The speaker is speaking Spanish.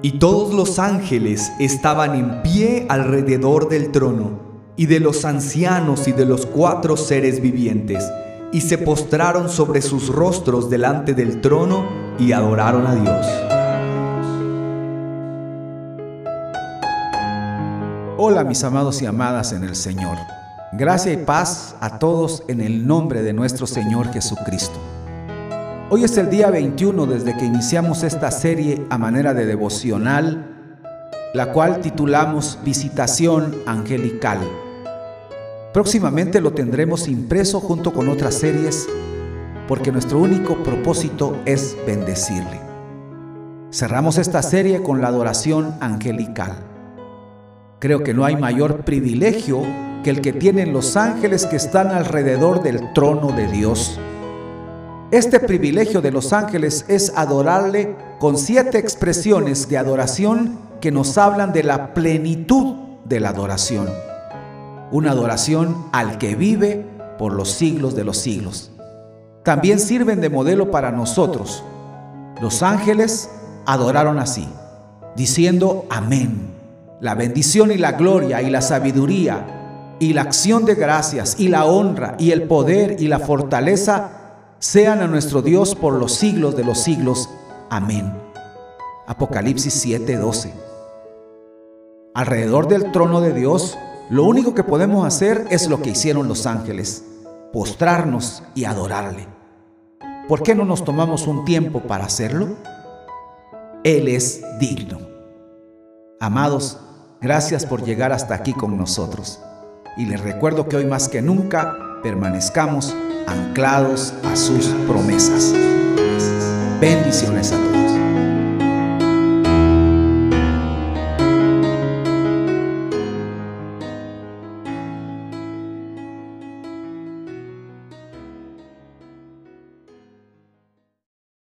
Y todos los ángeles estaban en pie alrededor del trono, y de los ancianos y de los cuatro seres vivientes, y se postraron sobre sus rostros delante del trono y adoraron a Dios. Hola mis amados y amadas en el Señor. Gracia y paz a todos en el nombre de nuestro Señor Jesucristo. Hoy es el día 21 desde que iniciamos esta serie a manera de devocional, la cual titulamos Visitación Angelical. Próximamente lo tendremos impreso junto con otras series porque nuestro único propósito es bendecirle. Cerramos esta serie con la adoración angelical. Creo que no hay mayor privilegio que el que tienen los ángeles que están alrededor del trono de Dios este privilegio de los ángeles es adorarle con siete expresiones de adoración que nos hablan de la plenitud de la adoración. Una adoración al que vive por los siglos de los siglos. También sirven de modelo para nosotros. Los ángeles adoraron así, diciendo amén. La bendición y la gloria y la sabiduría y la acción de gracias y la honra y el poder y la fortaleza sean a nuestro Dios por los siglos de los siglos. Amén. Apocalipsis 7:12. Alrededor del trono de Dios, lo único que podemos hacer es lo que hicieron los ángeles, postrarnos y adorarle. ¿Por qué no nos tomamos un tiempo para hacerlo? Él es digno. Amados, gracias por llegar hasta aquí con nosotros. Y les recuerdo que hoy más que nunca permanezcamos anclados a sus promesas. Bendiciones a todos.